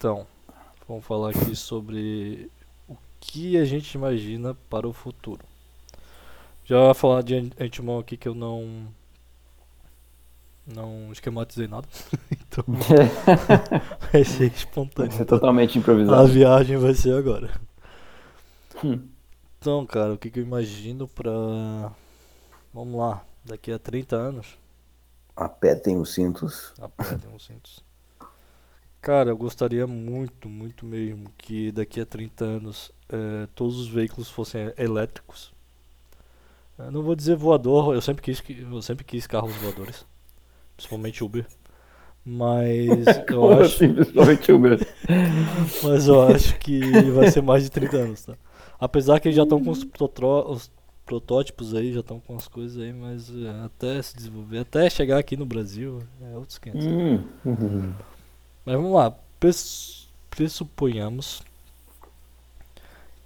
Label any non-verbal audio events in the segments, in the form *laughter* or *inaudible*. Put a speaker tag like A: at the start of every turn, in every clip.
A: Então, vamos falar aqui sobre o que a gente imagina para o futuro. Já vou falar de antemão aqui que eu não não esquematizei nada. *laughs* então *laughs* vai ser espontâneo.
B: Vai ser totalmente
A: A
B: improvisado.
A: viagem vai ser agora.
B: Hum.
A: Então, cara, o que, que eu imagino pra. Vamos lá, daqui a 30 anos.
B: Apertem os cintos.
A: Apertem os cintos. Cara, eu gostaria muito, muito mesmo que daqui a 30 anos eh, todos os veículos fossem elétricos. Eu não vou dizer voador, eu sempre quis, que- eu sempre quis carros voadores. Principalmente Uber. Mas *laughs* eu acho,
B: assim, principalmente Uber? *laughs*
A: mas eu acho que vai ser mais de 30 anos, tá? Apesar que eles já estão com os, protro- os protótipos aí, já estão com as coisas aí, mas eh, até se desenvolver, até chegar aqui no Brasil, é outros 500.
B: Hum. Uhum.
A: Mas vamos lá, pres- pressuponhamos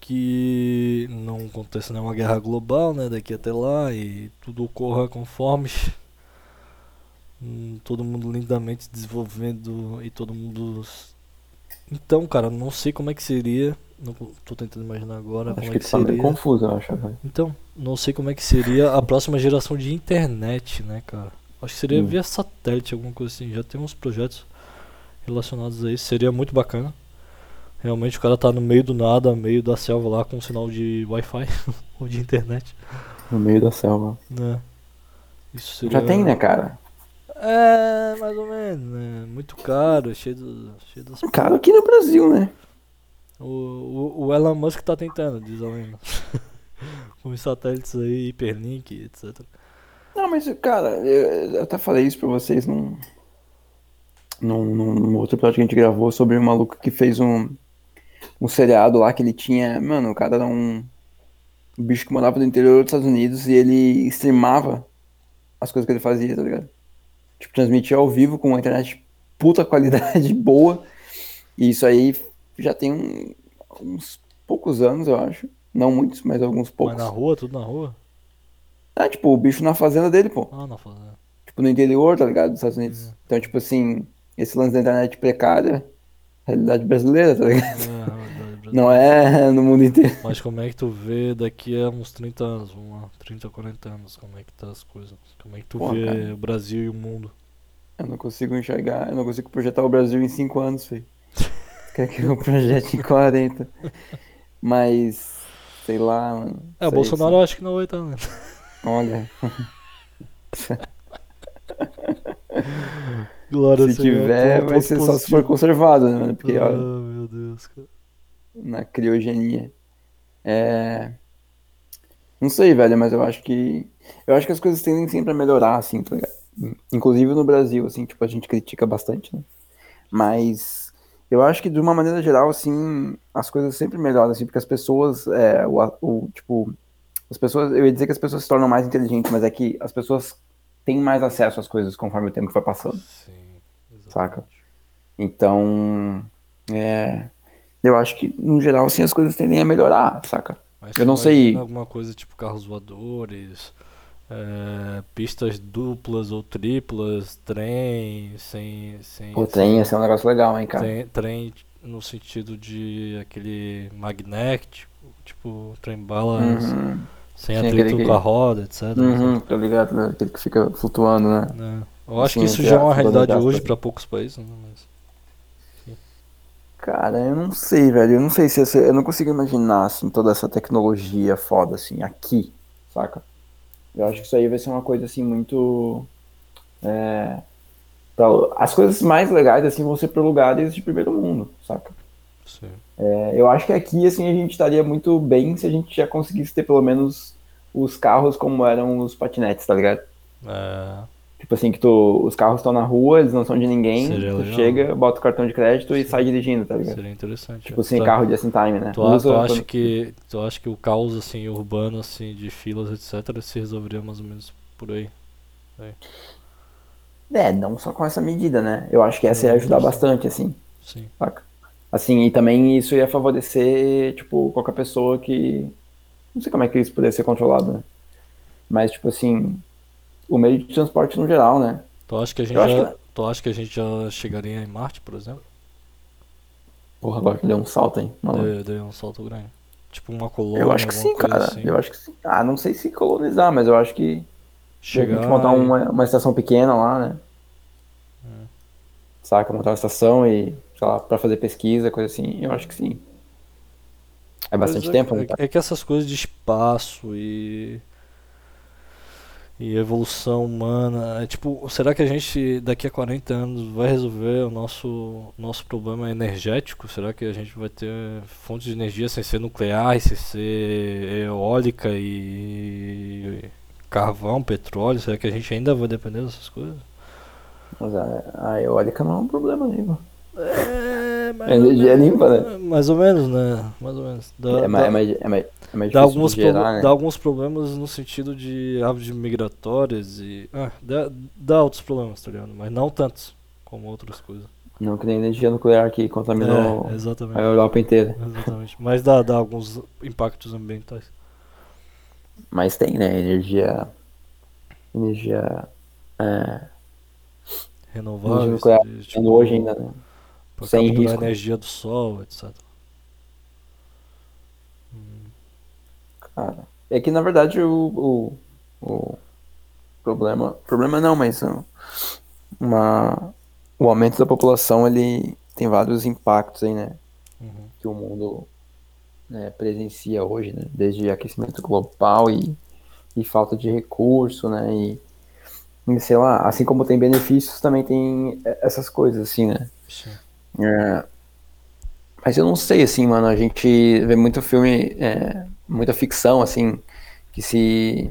A: que não aconteça nenhuma guerra global, né, daqui até lá e tudo ocorra conforme *laughs* todo mundo lindamente se desenvolvendo e todo mundo então, cara, não sei como é que seria, não tô tentando imaginar agora
B: Acho
A: como
B: que
A: é que
B: tá
A: seria.
B: confuso, eu acho. velho.
A: Então, não sei como é que seria a próxima geração de internet, né, cara? Acho que seria
B: Hum.
A: via satélite, alguma coisa assim. Já tem uns projetos relacionados a isso. Seria muito bacana. Realmente o cara tá no meio do nada, no meio da selva lá com um sinal de Wi-Fi *laughs* ou de internet,
B: No meio da selva.
A: né? Isso seria...
B: Já tem, né, cara?
A: É, mais ou menos, né? Muito caro, cheio, do, cheio das...
B: Caro aqui no Brasil, né?
A: O, o, o Elon Musk tá tentando, diz a lenda. *laughs* com os satélites aí, hiperlink, etc.
B: Não, mas, cara, eu, eu até falei isso pra vocês num, num, num, num outro episódio que a gente gravou sobre um maluco que fez um, um seriado lá que ele tinha. Mano, o cara era um, um bicho que morava no interior dos Estados Unidos e ele streamava as coisas que ele fazia, tá ligado? Tipo, transmitia ao vivo com uma internet puta qualidade *laughs* boa. E isso aí já tem um- uns poucos anos, eu acho. Não muitos, mas alguns
A: Mas
B: poucos.
A: na rua, tudo na rua?
B: Ah, tipo, o bicho na fazenda dele, pô.
A: Ah, na fazenda.
B: Tipo, no interior, tá ligado? Dos Estados Unidos.
A: Uhum.
B: Então, tipo assim, esse lance da internet precária, realidade brasileira, tá ligado?
A: É, brasileira.
B: Não é no mundo inteiro.
A: Mas como é que tu vê daqui a uns 30 anos, vamos lá, 30, 40 anos, como é que tá as coisas? Como é que tu
B: Pô,
A: vê
B: cara.
A: o Brasil e o mundo?
B: Eu não consigo enxergar, eu não consigo projetar o Brasil em 5 anos, filho. Quer que eu projete em 40. Mas, sei lá, mano.
A: É, o
B: sei,
A: Bolsonaro eu acho que não vai estar, né?
B: sei. Olha, *laughs*
A: Glória
B: se
A: Senhor,
B: tiver, vai ser só se
A: positivo.
B: for conservado, né, mano? Porque,
A: Ah,
B: ó,
A: meu Deus, cara.
B: na criogenia. É. Não sei, velho, mas eu acho que. Eu acho que as coisas tendem sempre a melhorar, assim, tá ligado? Inclusive no Brasil, assim, tipo, a gente critica bastante, né? Mas eu acho que de uma maneira geral, assim, as coisas sempre melhoram, assim, porque as pessoas, é, o, o, tipo, as pessoas, eu ia dizer que as pessoas se tornam mais inteligentes, mas é que as pessoas têm mais acesso às coisas conforme o tempo vai passando.
A: Sim.
B: Saca? Então, é, eu acho que, no geral, assim, as coisas tendem a melhorar, saca?
A: Mas
B: Eu não sei-
A: alguma coisa tipo carros voadores, é, pistas duplas ou triplas, trem, sem. sem
B: O trem ia ser um negócio legal, hein, cara?
A: Trem, trem no sentido de aquele magnético, tipo trem bala
B: Uhum,
A: sem
B: Sim,
A: atrito com a roda, etc.
B: uhum, tá ligado? né? Aquele que fica flutuando, né?
A: né? Eu acho que isso já é uma
B: aspas,
A: realidade hoje para poucos países, né? Mas,
B: Cara, eu não sei, velho. Eu não sei se essa- eu não consigo imaginar assim toda essa tecnologia foda assim aqui, saca? Eu acho que isso aí vai ser uma coisa assim muito é, pra- as coisas mais legais assim vão ser para lugares de primeiro mundo, saca?
A: sim.
B: É, eu acho que aqui assim a gente estaria muito bem se a gente já conseguisse ter pelo menos os carros como eram os patinetes, tá ligado?
A: É,
B: Tipo assim, que tu, os carros estão na rua, eles não são de ninguém,
A: Seria
B: tu
A: legal.
B: chega, bota o cartão de crédito e sai dirigindo, tá ligado?
A: seria interessante.
B: Tipo assim,
A: Tá.
B: carro just in time, né?
A: Tu,
B: Usa
A: tu acha que tu acha que o caos assim urbano assim de filas etc se resolveria mais ou menos por aí?
B: É, não só com essa medida, né? Eu acho que essa ia
A: Sim,
B: ajudar bastante, assim,
A: Sim.
B: saca? Assim, e também isso ia favorecer, tipo, qualquer pessoa que... Não sei como é que isso poderia ser controlado, né? Mas, tipo assim, o meio de transporte no geral, né?
A: Tu acha que a gente
B: Eu
A: já,
B: que-
A: tu acha que a gente já chegaria em Marte, por exemplo?
B: Porra, agora que deu um salto, hein?
A: Deu, deu um salto grande. Tipo uma colônia,
B: Eu acho que sim, cara.
A: assim.
B: Eu acho que sim. Ah, não sei se colonizar, mas eu acho que.
A: Chegar
B: Chegar montar
A: e-
B: uma, uma estação pequena lá, né?
A: É.
B: Saca? Montar uma estação e, sei lá, pra fazer pesquisa, coisa assim. Eu acho que sim. É bastante
A: Mas
B: tempo,
A: é,
B: né?
A: é, é que essas coisas de espaço e. E evolução humana. É tipo, será que a gente daqui a 40 anos vai resolver o nosso, nosso problema energético? Será que a gente vai ter fontes de energia sem ser nuclear, sem ser eólica e carvão, petróleo? Será que a gente ainda vai depender dessas coisas?
B: Mas a, a eólica não é um problema nenhum.
A: É,
B: energia é limpa, né?
A: Mais ou menos, né? Mais ou menos. Dá-
B: É, mais,
A: dá-
B: é, mais, é, mais, é mais
A: Dá alguns,
B: gerar, né?
A: dá alguns problemas no sentido de aves migratórias e. Ah, dá, dá outros problemas, tá ligado? Mas não tantos como outras coisas.
B: Não que nem energia nuclear que contaminou
A: É,
B: a Europa inteira.
A: Exatamente. Mas dá, dá alguns impactos ambientais.
B: Mas tem, né? Energia. Energia. É,
A: Renováveis.
B: nuclear
A: de, tipo,
B: hoje ainda, né?
A: Pra
B: sem
A: capturar
B: risco.
A: energia do sol, etc.
B: Cara, é que na verdade o, o, o problema, problema não, mas uh, uma, o aumento da população ele tem vários impactos aí, né,
A: Uhum.
B: que o mundo né, presencia hoje, né, desde aquecimento global e, e falta de recurso, né, e, e sei lá, assim como tem benefícios, também tem eh, essas coisas assim, né.
A: Sim.
B: É, mas eu não sei, assim, mano, a gente vê muito filme, é, muita ficção, assim, que se,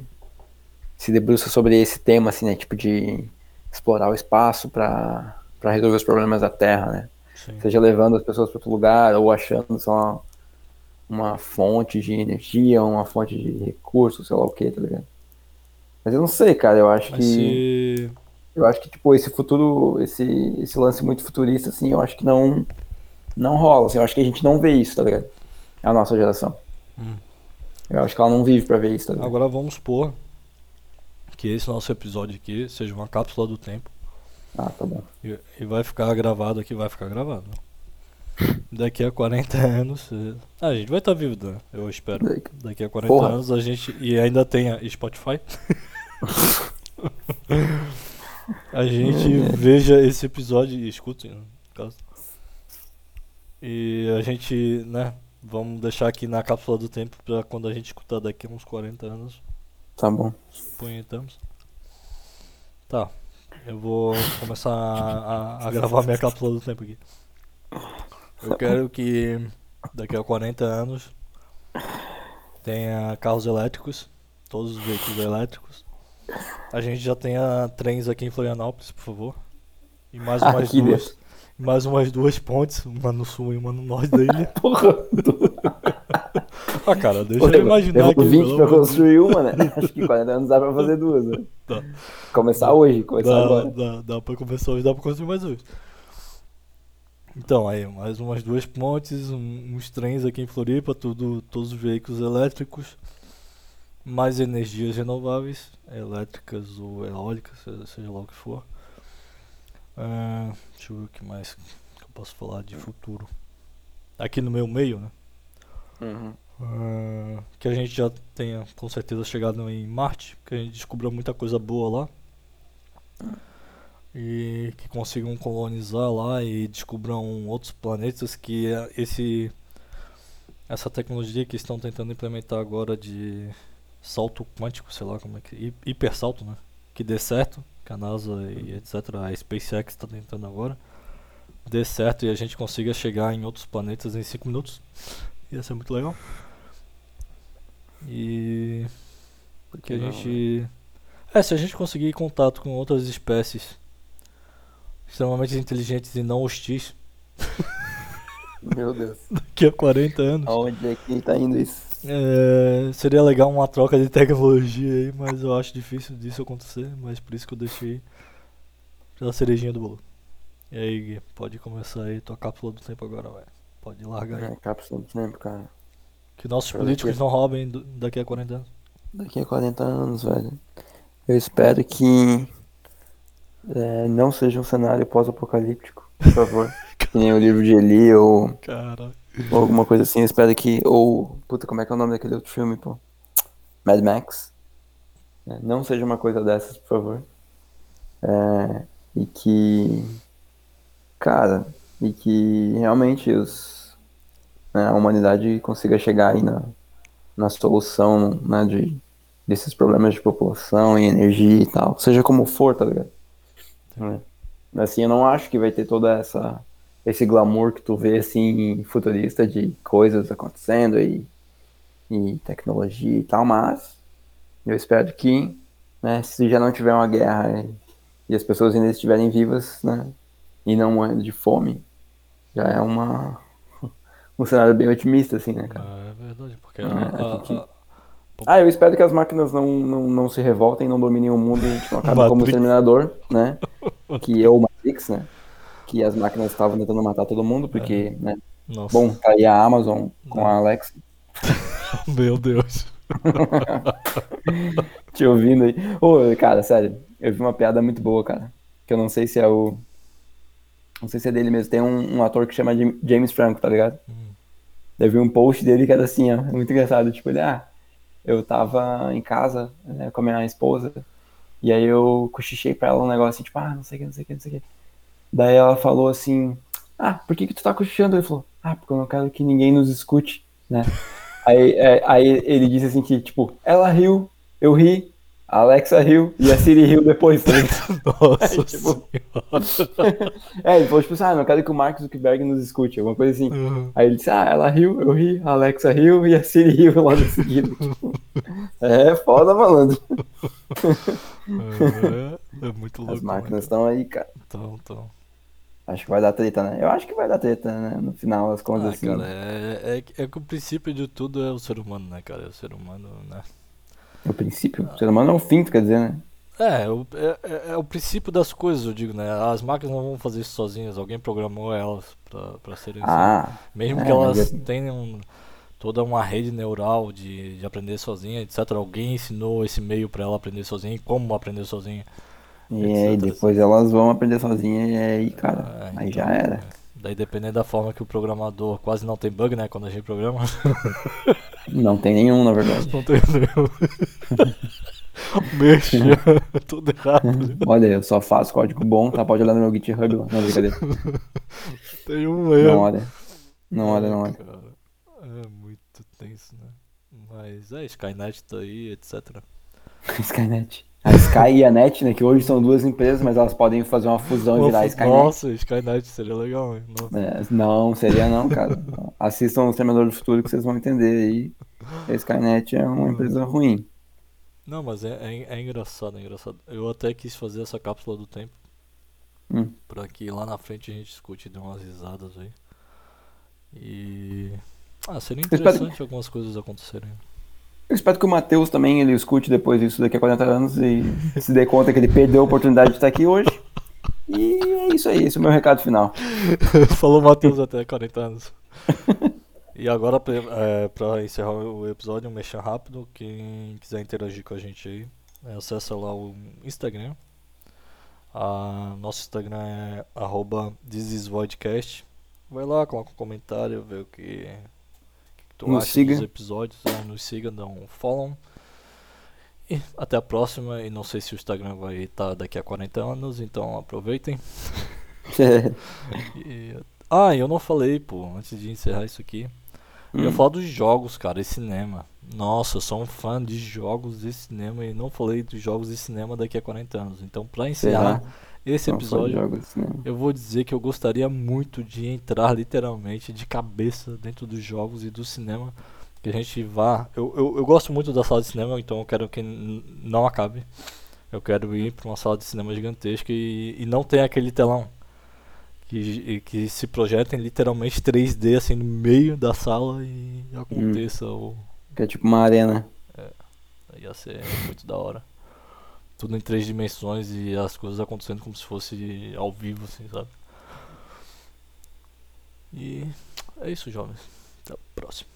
B: se debruça sobre esse tema, assim, né, tipo de explorar o espaço para resolver os problemas da Terra, né,
A: Sim.
B: seja levando as pessoas para outro lugar ou achando só uma fonte de energia, uma fonte de recursos, sei lá o que, tá ligado? Mas eu não sei, cara, eu acho
A: Mas
B: que
A: se.
B: Eu acho que, tipo, esse futuro, esse, esse lance muito futurista, assim, eu acho que não, não rola, assim, eu acho que a gente não vê isso, tá ligado? A nossa geração.
A: Hum.
B: Eu acho que ela não vive pra ver isso, tá ligado?
A: Agora vamos supor que esse nosso episódio aqui seja uma cápsula do tempo.
B: Ah, tá bom.
A: E, e vai ficar gravado aqui, vai ficar gravado. Daqui a 40 anos. Ah, a gente vai estar vivo, né? Eu espero.
B: Daqui-
A: Daqui a 40
B: Porra.
A: anos a gente. E ainda tem a Spotify. *laughs* a gente veja esse episódio e escute, no caso. E a gente, né? Vamos deixar aqui na cápsula do tempo pra quando a gente escutar daqui a uns 40 anos.
B: Tá bom.
A: Punhetamos. Tá. Eu vou começar a, a- a gravar minha cápsula do tempo aqui. Eu quero que daqui a 40 anos tenha carros elétricos, todos os veículos elétricos. A gente já tenha trens aqui em Florianópolis, por favor. E mais
B: Ah,
A: umas
B: que
A: duas. Mais umas duas pontes, uma no sul e uma no norte da ilha. *laughs*
B: Porra, *laughs*
A: Ah, cara, deixa
B: Pô,
A: eu imaginar aqui.
B: 20
A: pelo
B: pra construir uma, né? *laughs* Acho que 40 anos dá pra fazer duas, né?
A: Tá.
B: Começar hoje, começar
A: Dá,
B: agora.
A: dá, dá pra começar hoje, dá pra construir mais hoje. Então, aí, mais umas duas pontes, um- uns trens aqui em Floripa, tudo, todos os veículos elétricos, mais energias renováveis, elétricas ou eólicas, se- seja lá o que for. Ah, deixa eu ver o que mais que eu posso falar de futuro. Aqui no meu meio, né?
B: Uhum.
A: Ah, que a gente já tenha com certeza chegado em Marte, que a gente descubra muita coisa boa lá. E que consigam colonizar lá e descubram outros planetas que eh, esse essa tecnologia que estão tentando implementar agora de salto quântico, sei lá como é que hi- hipersalto, né? Que dê certo, que a NASA e etc, a SpaceX está tentando agora. Dê certo e a gente consiga chegar em outros planetas em 5 minutos. Ia ser muito legal. E que a gente é, se a gente conseguir contato com outras espécies extremamente inteligentes e não hostis
B: Meu Deus. *laughs*
A: daqui a 40 anos,
B: Aonde é que tá indo isso?
A: é, seria legal uma troca de tecnologia aí, mas eu acho difícil disso acontecer, mas por isso que eu deixei pela cerejinha do bolo. E aí, Gui, pode começar aí tua cápsula do tempo agora, velho. Pode largar aí.
B: É, cápsula do tempo, cara.
A: Que nossos
B: Pra
A: políticos não roubem daqui a 40 anos.
B: Daqui a 40 anos, velho. Eu espero que é, não seja um cenário pós-apocalíptico, por favor. *laughs* Que nem o livro de Eli ou,
A: Cara.
B: Ou alguma coisa assim. Eu espero que. Ou. Puta, como é que é o nome daquele outro filme, pô? Mad Max. É, não seja uma coisa dessas, por favor. É, e que. Cara, e que realmente os, né, a humanidade consiga chegar aí na, na solução né, de, desses problemas de população e energia e tal. Seja como for, tá ligado? Assim, eu não acho que vai ter toda essa esse glamour que tu vê assim futurista de coisas acontecendo e, e tecnologia e tal, mas eu espero que, né, se já não tiver uma guerra e, as pessoas ainda estiverem vivas, né, e não morrendo de fome, já é uma *laughs* um cenário bem otimista assim, né, cara?
A: Ah, é verdade, porque
B: É,
A: a-
B: a
A: a-
B: gente-
A: a-
B: Ah, eu espero que as máquinas não, não, não se revoltem, não dominem o mundo e a gente não acabe *laughs* como o
A: Matrix.
B: Exterminador, né? *laughs* Que é o Matrix, né? Que as máquinas estavam tentando matar todo mundo, porque, né?
A: Nossa,
B: Bom, tá aí a Amazon com a Alexa *laughs*
A: meu Deus. *laughs*
B: te ouvindo aí. Ô, cara, sério, eu vi uma piada muito boa, cara. Que eu não sei se é o. Não sei se é dele mesmo. Tem um, um ator que chama Jam- James Franco, tá ligado? Eu vi um post dele que era assim, ó. Muito engraçado. Tipo, ele, ah, eu tava em casa né, com a minha esposa. E aí eu cochichei pra ela um negócio assim, tipo, ah, não sei o que, não sei o que, não sei o que. Daí ela falou assim, ah, por que que tu tá cochichando? Ele falou, ah, porque eu não quero que ninguém nos escute, né? *laughs* aí, é, aí ele disse assim que, tipo, ela riu, eu ri, a Alexa riu e a Siri riu depois, *laughs* ligado?
A: Nossa *laughs*
B: tipo-
A: senhora.
B: É, ele falou, tipo assim, ah, não quero que o Mark Zuckerberg nos escute, alguma coisa assim.
A: Uhum.
B: Aí ele disse, ah, ela riu, eu ri, a Alexa riu e a Siri riu logo em seguida. Tipo, é foda, malandro.
A: É, é muito louco.
B: As
A: né,
B: máquinas estão aí, cara.
A: Então, então.
B: Acho que vai dar treta, né? Eu acho que vai dar treta, né? No final das contas,
A: Ah,
B: assim.
A: cara, é, é, que- é que o princípio de tudo é o ser humano, né, cara? É o ser humano, né?
B: No princípio. O ser humano é um fim, tu quer dizer, né?
A: É, o- é, é- é o princípio das coisas, eu digo, né? As máquinas não vão fazer isso sozinhas, alguém programou elas pra, pra serem assim.
B: Ah,
A: Mesmo
B: é,
A: que elas
B: é-
A: tenham toda uma rede neural de, de aprender sozinha, etc. Alguém ensinou esse meio pra ela aprender sozinha e como aprender sozinha.
B: E aí
A: etc.
B: depois elas vão aprender sozinhas e aí, cara,
A: É,
B: aí
A: então,
B: já era.
A: é. Daí dependendo da forma que o programador quase não tem bug, né? Quando a gente programa. *laughs*
B: Não tem nenhum, na verdade.
A: Não tem nenhum. *laughs* Mexa, *laughs* tudo errado.
B: Olha, eu só faço código bom, tá? Pode olhar no meu GitHub lá. Não, brincadeira.
A: Tem um
B: Não
A: erro.
B: olha. Não olha, não olha.
A: Cara, é muito tenso, né? Mas é, Skynet tá aí, etc.
B: Skynet. A Sky e a Net, né? Que hoje são duas empresas, mas elas podem fazer uma fusão e virar
A: Nossa,
B: Skynet.
A: Nossa, Skynet seria legal, hein?
B: É, não, seria não, cara. Assistam o Exterminador do Futuro que vocês vão entender aí. A Skynet é uma empresa ruim.
A: Não, mas é, é, é engraçado, é engraçado. Eu até quis fazer essa cápsula do tempo.
B: Hum.
A: Pra que lá na frente a gente escute e dê umas risadas aí. E. Ah, seria interessante algumas coisas acontecerem.
B: Eu espero que o Matheus também ele escute depois disso daqui a 40 anos e se dê conta que ele perdeu a oportunidade de estar aqui hoje. E é isso aí, esse é o meu recado final. *laughs*
A: Falou Matheus até 40 anos. *laughs* E agora, é, pra encerrar o episódio, um mexer rápido. Quem quiser interagir com a gente aí, é, acessa lá o Instagram. A, nosso Instagram é arroba. Vai lá, coloca um comentário, vê o que tu
B: Nos
A: acha
B: siga.
A: dos episódios. né, nos siga, dá um follow. E até a próxima. E não sei se o Instagram vai estar daqui a 40 anos, então aproveitem. *laughs* E- Ah, eu não falei, pô, antes de encerrar isso aqui. Eu
B: Hum.
A: falar dos jogos, cara, e cinema. Nossa, eu sou um fã de jogos e cinema e não falei dos jogos e cinema daqui a 40 anos. Então, pra encerrar
B: Será?
A: Esse
B: Não só
A: episódio, eu vou dizer que eu gostaria muito de entrar literalmente de cabeça dentro dos jogos e do cinema. Que a gente vá. Eu, eu, eu gosto muito da sala de cinema, então eu quero que não acabe. Eu quero ir pra uma sala de cinema gigantesca e, e não tem aquele telão. Que, que se projetem literalmente 3D assim no meio da sala e aconteça o.
B: Que é tipo uma arena.
A: Ia ser muito da hora. Tudo em três dimensões e as coisas acontecendo como se fosse ao vivo, assim, sabe? E é isso, jovens. Até a próxima.